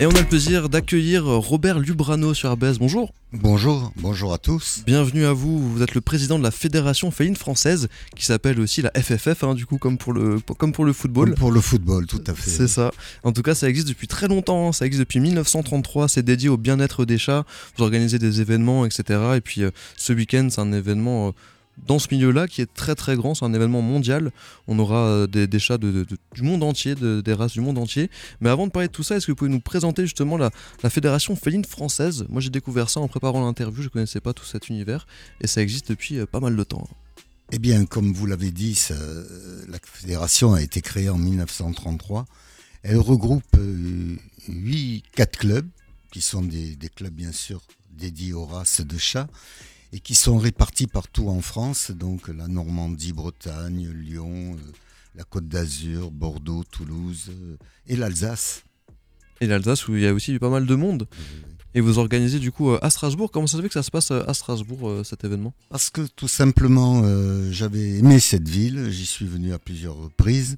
Et on a le plaisir d'accueillir Robert Lubrano sur RBS. Bonjour. Bonjour, bonjour à tous. Bienvenue à vous. Vous êtes le président de la Fédération féline française, qui s'appelle aussi la FFF, hein, du coup, comme pour, le, comme pour le football. Comme pour le football, tout à fait. C'est ça. En tout cas, ça existe depuis très longtemps. Hein. Ça existe depuis 1933. C'est dédié au bien-être des chats. Vous organisez des événements, etc. Et puis, euh, ce week-end, c'est un événement. Euh, dans ce milieu-là qui est très très grand, c'est un événement mondial. On aura euh, des, chats du monde entier, des races du monde entier. Mais avant de parler de tout ça, est-ce que vous pouvez nous présenter justement la, Fédération féline française? Moi j'ai découvert ça en préparant l'interview, je ne connaissais pas tout cet univers et ça existe depuis euh, pas mal de temps. Eh bien, comme vous l'avez dit, la fédération a été créée en 1933. Elle regroupe 8, euh, 4 clubs, qui sont des clubs bien sûr dédiés aux races de chats et qui sont répartis partout en France, donc la Normandie, Bretagne, Lyon, euh, la Côte d'Azur, Bordeaux, Toulouse euh, et l'Alsace. Et l'Alsace où il y a aussi pas mal de monde. Et vous organisez du coup euh, à Strasbourg. Comment ça se fait que ça se passe à Strasbourg cet événement? Parce que tout simplement j'avais aimé cette ville, j'y suis venu à plusieurs reprises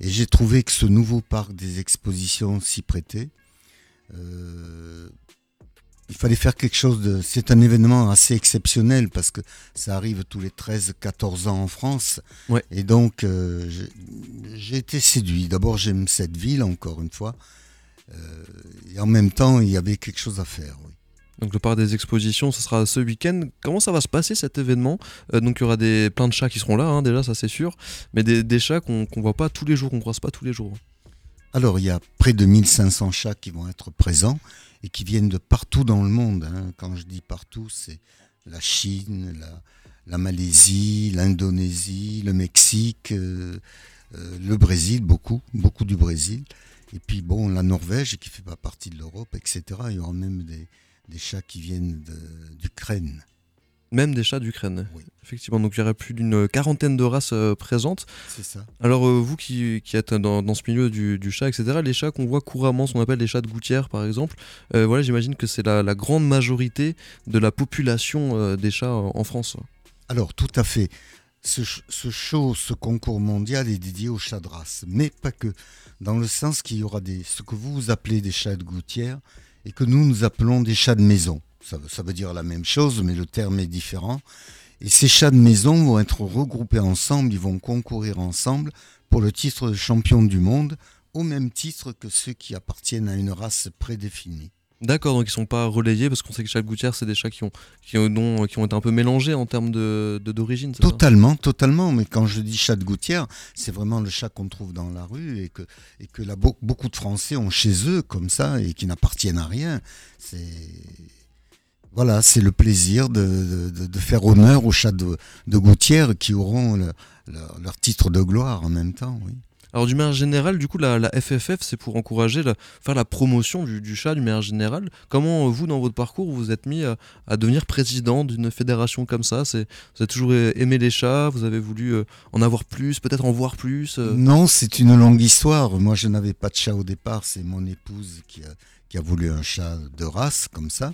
et j'ai trouvé que ce nouveau parc des expositions s'y prêtait il fallait faire quelque chose de. C'est un événement assez exceptionnel parce que ça arrive tous les 13-14 ans en France. Et donc, euh, j'ai été séduit. D'abord, j'aime cette ville, encore une fois. Euh, et en même temps, il y avait quelque chose à faire. Oui. Donc le parc des expositions, ce sera ce week-end. Comment ça va se passer cet événement? Euh, Donc il y aura des, plein de chats qui seront là, hein, déjà, ça c'est sûr. Mais des, chats qu'on ne voit pas tous les jours, qu'on ne croise pas tous les jours. Alors il y a près de 1500 chats qui vont être présents et qui viennent de partout dans le monde. Hein. Quand je dis partout, c'est la Chine, la, Malaisie, l'Indonésie, le Mexique, euh, euh, le Brésil, beaucoup, beaucoup du Brésil. Et puis bon, la Norvège qui fait pas partie de l'Europe, etc. Il y aura même des, des chats qui viennent d'Ukraine. Même des chats d'Ukraine. Oui. Effectivement, donc il y aurait plus d'une quarantaine de races euh, présentes. C'est ça. Alors euh, vous qui, êtes dans, ce milieu du, chat, etc., les chats qu'on voit couramment, ce qu'on appelle les chats de gouttière par exemple, euh, voilà, j'imagine que c'est la, grande majorité de la population des chats en France. Alors tout à fait. Ce, ce, show, ce concours mondial est dédié aux chats de race, mais pas que, dans le sens qu'il y aura des, ce que vous appelez des chats de gouttière et que nous nous appelons des chats de maison. Ça, veut dire la même chose, mais le terme est différent. Et ces chats de maison vont être regroupés ensemble, ils vont concourir ensemble pour le titre de champion du monde, au même titre que ceux qui appartiennent à une race prédéfinie. D'accord, donc ils sont pas relayés parce qu'on sait que chaque gouttière, c'est des chats qui ont, qui, ont, qui ont été un peu mélangés en termes d'origine. De, d'origine. totalement, totalement. Mais quand je dis chat de gouttière, c'est vraiment le chat qu'on trouve dans la rue et que, et que là, beaucoup de Français ont chez eux comme ça et qui n'appartiennent à rien. C'est voilà, c'est le plaisir de, faire honneur aux chats de, Gouttière qui auront leur titre de gloire en même temps. Oui. Alors du manière générale, du coup, la, FFF, c'est pour encourager, la, faire la promotion du, chat du manière générale. Comment vous, dans votre parcours, vous êtes mis à, devenir président d'une fédération comme ça? Vous avez toujours aimé les chats, vous avez voulu euh, en avoir plus, peut-être en voir plus euh? Non, c'est une longue histoire. Moi, je n'avais pas de chat au départ, c'est mon épouse qui a qui a voulu un chat de race comme ça.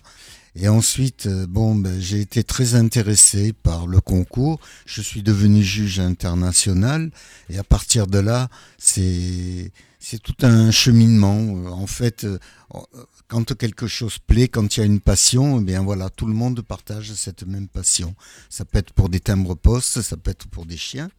Et ensuite, euh, bon, ben, j'ai été très intéressé par le concours. Je suis devenu juge international et à partir de là, c'est c'est tout un cheminement. En fait, euh, quand quelque chose plaît, quand il y a une passion, eh bien voilà, tout le monde partage cette même passion. Ça peut être pour des timbres postes, ça peut être pour des chiens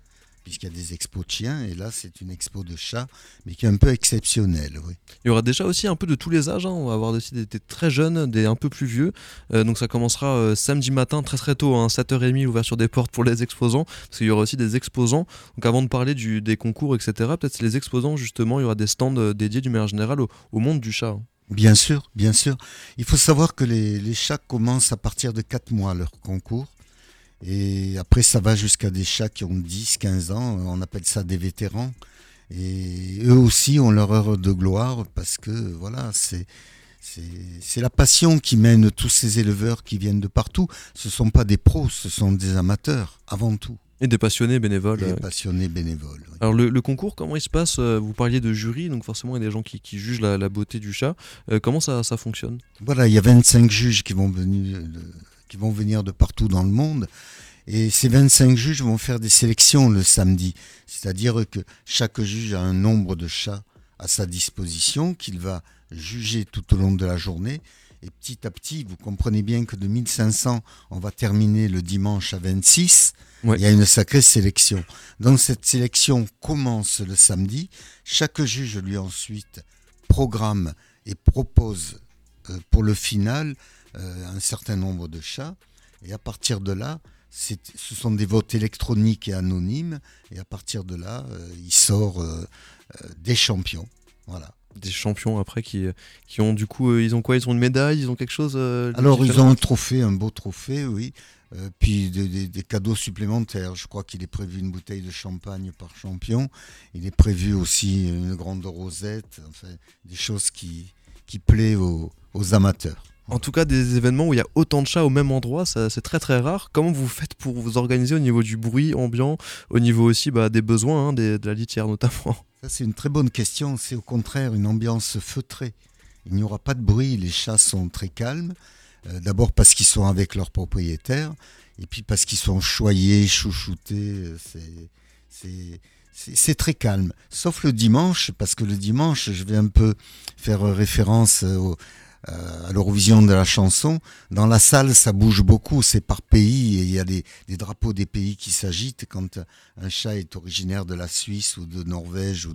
puisqu'il y a des expos de chiens, et là c'est une expo de chats, mais qui est un peu exceptionnelle. Oui. Il y aura déjà aussi un peu de tous les âges, hein. on va avoir aussi des, très jeunes, des un peu plus vieux, euh, donc ça commencera euh, samedi matin très très tôt, hein, 7h30 l'ouverture des portes pour les exposants, parce qu'il y aura aussi des exposants, donc avant de parler du, des concours, etc., peut-être les exposants justement, il y aura des stands euh, dédiés du manière générale au, monde du chat. Hein. Bien sûr, bien sûr. Il faut savoir que les, les chats commencent à partir de 4 mois leur concours. Et après, ça va jusqu'à des chats qui ont 10, 15 ans. On appelle ça des vétérans. Et eux aussi ont leur heure de gloire parce que, voilà, c'est. C'est la passion qui mène tous ces éleveurs qui viennent de partout. Ce ne sont pas des pros, ce sont des amateurs, avant tout. Et des passionnés bénévoles. Des passionnés bénévoles. Alors le, concours, comment il se passe euh, Vous parliez de jury, donc forcément il y a des gens qui, jugent la, beauté du chat. Euh, comment ça, ça fonctionne? Voilà, il y a 25 juges qui vont venir qui vont venir de partout dans le monde. Et ces 25 juges vont faire des sélections le samedi. C'est-à-dire que chaque juge a un nombre de chats à sa disposition qu'il va juger tout au long de la journée. Et petit à petit, vous comprenez bien que de 1500, on va terminer le dimanche à 26. Il y a une sacrée sélection. Donc cette sélection commence le samedi. Chaque juge lui ensuite programme et propose euh, pour le final un certain nombre de chats. Et à partir de là, ce sont des votes électroniques et anonymes. Et à partir de là, euh, il sort des champions. Voilà des champions après qui, qui ont du coup ils ont quoi? Ils ont une médaille? Ils ont quelque chose alors ils ont un trophée un beau trophée oui puis des, cadeaux supplémentaires je crois qu'il est prévu une bouteille de champagne par champion il est prévu aussi une grande rosette enfin des choses qui qui plaît aux, amateurs. En tout cas, des événements où il y a autant de chats au même endroit, c'est très très rare. Comment vous faites pour vous organiser au niveau du bruit ambiant, au niveau aussi bah, des besoins hein, de la litière notamment? Ça, c'est une très bonne question. C'est au contraire une ambiance feutrée. Il n'y aura pas de bruit, les chats sont très calmes. Euh, d'abord parce qu'ils sont avec leurs propriétaires, et puis parce qu'ils sont choyés, chouchoutés. Euh, c'est très calme, sauf le dimanche, parce que le dimanche, je vais un peu faire référence euh, à l'Eurovision de la chanson. Dans la salle, ça bouge beaucoup, c'est par pays, et il y a des, drapeaux des pays qui s'agitent. Quand un chat est originaire de la Suisse ou de Norvège ou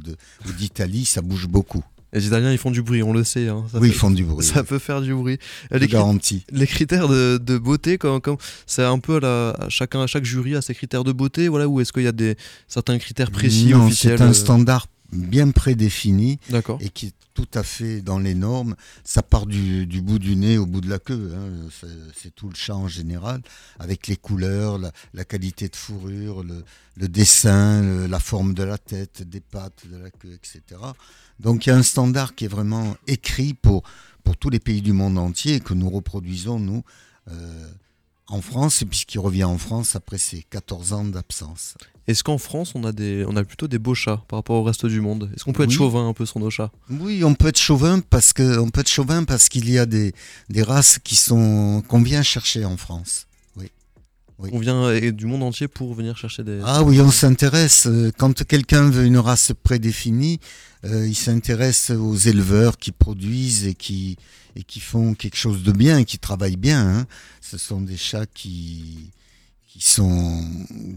d'Italie, ça bouge beaucoup. Les Italiens, ils font du bruit, on le sait. Hein. oui, ils font du bruit. Ça peut faire du bruit. Les, garantie. les critères de, beauté, comme, c'est un peu à, chacun, à chaque jury a ses critères de beauté, voilà, ou est-ce qu'il y a des certains critères précis non, officiels C'est un euh standard bien prédéfini et qui est tout à fait dans les normes. Ça part du, bout du nez au bout de la queue. Hein. C'est tout le chat en général, avec les couleurs, la, qualité de fourrure, le, dessin, la forme de la tête, des pattes, de la queue, etc. Donc il y a un standard qui est vraiment écrit pour, pour tous les pays du monde entier que nous reproduisons, nous, euh, en France, puisqu'il revient en France après ces 14 ans d'absence. Est-ce qu'en France, on a, des, on a plutôt des beaux chats par rapport au reste du monde? Est-ce qu'on peut être chauvin un peu sur nos chats? Oui, on peut être chauvin parce que on peut être chauvin parce qu'il y a des, des races qui sont qu'on vient chercher en France. Oui. On vient du monde entier pour venir chercher des. Ah oui, on s'intéresse. Quand quelqu'un veut une race prédéfinie, euh, il s'intéresse aux éleveurs qui produisent et qui et qui font quelque chose de bien, qui travaillent bien. Hein. Ce sont des chats qui qui sont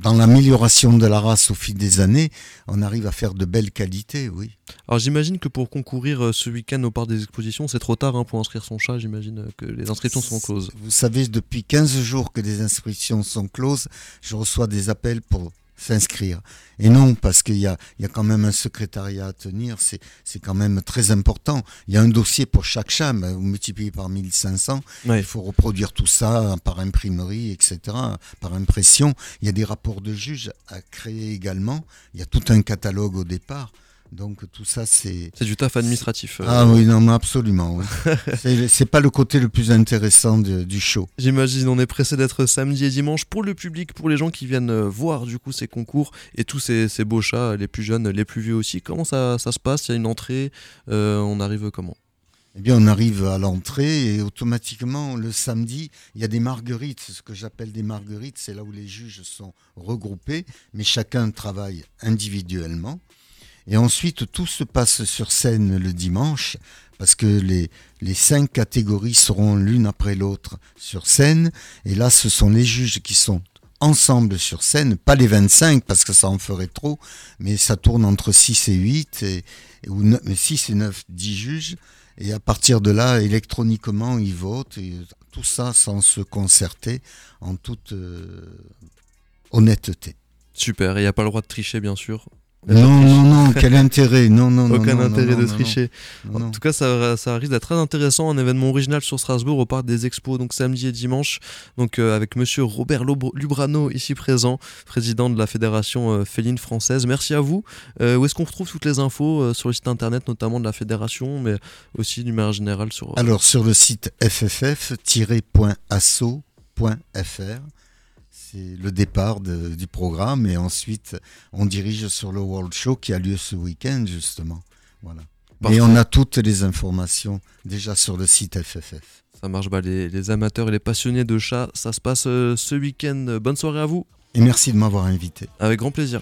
dans l'amélioration de la race au fil des années, on arrive à faire de belles qualités, oui. Alors j'imagine que pour concourir euh, ce week-end au parc des expositions, c'est trop tard hein, pour inscrire son chat, j'imagine que les inscriptions sont closes. Vous savez, depuis 15 jours que les inscriptions sont closes, je reçois des appels pour s'inscrire. Et non, parce qu'il y a, il y a quand même un secrétariat à tenir, c'est, c'est quand même très important. Il y a un dossier pour chaque chat, vous multipliez par 1500, il faut reproduire tout ça par imprimerie, etc., par impression. Il y a des rapports de juges à créer également, il y a tout un catalogue au départ. Donc tout ça, c'est... C'est du taf administratif. Euh. Ah oui, non, absolument. Oui. c'est pas le côté le plus intéressant du show. J'imagine, on est pressé d'être samedi et dimanche pour le public, pour les gens qui viennent euh, voir du coup ces concours et tous ces, beaux chats, les plus jeunes, les plus vieux aussi. Comment ça, se passe? Il y a une entrée, euh, on arrive comment? Eh bien, on arrive à l'entrée et automatiquement, le samedi, il y a des marguerites. Ce que j'appelle des marguerites, c'est là où les juges sont regroupés, mais chacun travaille individuellement. Et ensuite, tout se passe sur scène le dimanche, parce que les, cinq catégories seront l'une après l'autre sur scène. Et là, ce sont les juges qui sont ensemble sur scène, pas les 25 parce que ça en ferait trop, mais ça tourne entre 6 et 8, et, ou 6 et 9, 10 juges. Et à partir de là, électroniquement, ils votent, et tout ça sans se concerter, en toute euh, honnêteté. Super, il n'y a pas le droit de tricher, bien sûr. Non, non, non, quel intérêt Non, non, Aucun intérêt de tricher. En tout cas, ça, ça risque d'être très intéressant, un événement original sur Strasbourg au parc des expos, donc samedi et dimanche, donc euh, avec monsieur Robert Lubrano ici présent, président de la Fédération euh, féline française. Merci à vous. Euh, où est-ce qu'on retrouve toutes les infos sur le site internet, notamment de la fédération, mais aussi d'une manière générale sur. Alors, sur le site fff-asso.fr c'est le départ du programme et ensuite on dirige sur le World Show qui a lieu ce week-end justement. Voilà. Et on a toutes les informations déjà sur le site FFF. Ça marche, bah, les, les, amateurs et les passionnés de chats, ça se passe euh, ce week-end. Bonne soirée à vous. Et merci de m'avoir invité. Avec grand plaisir.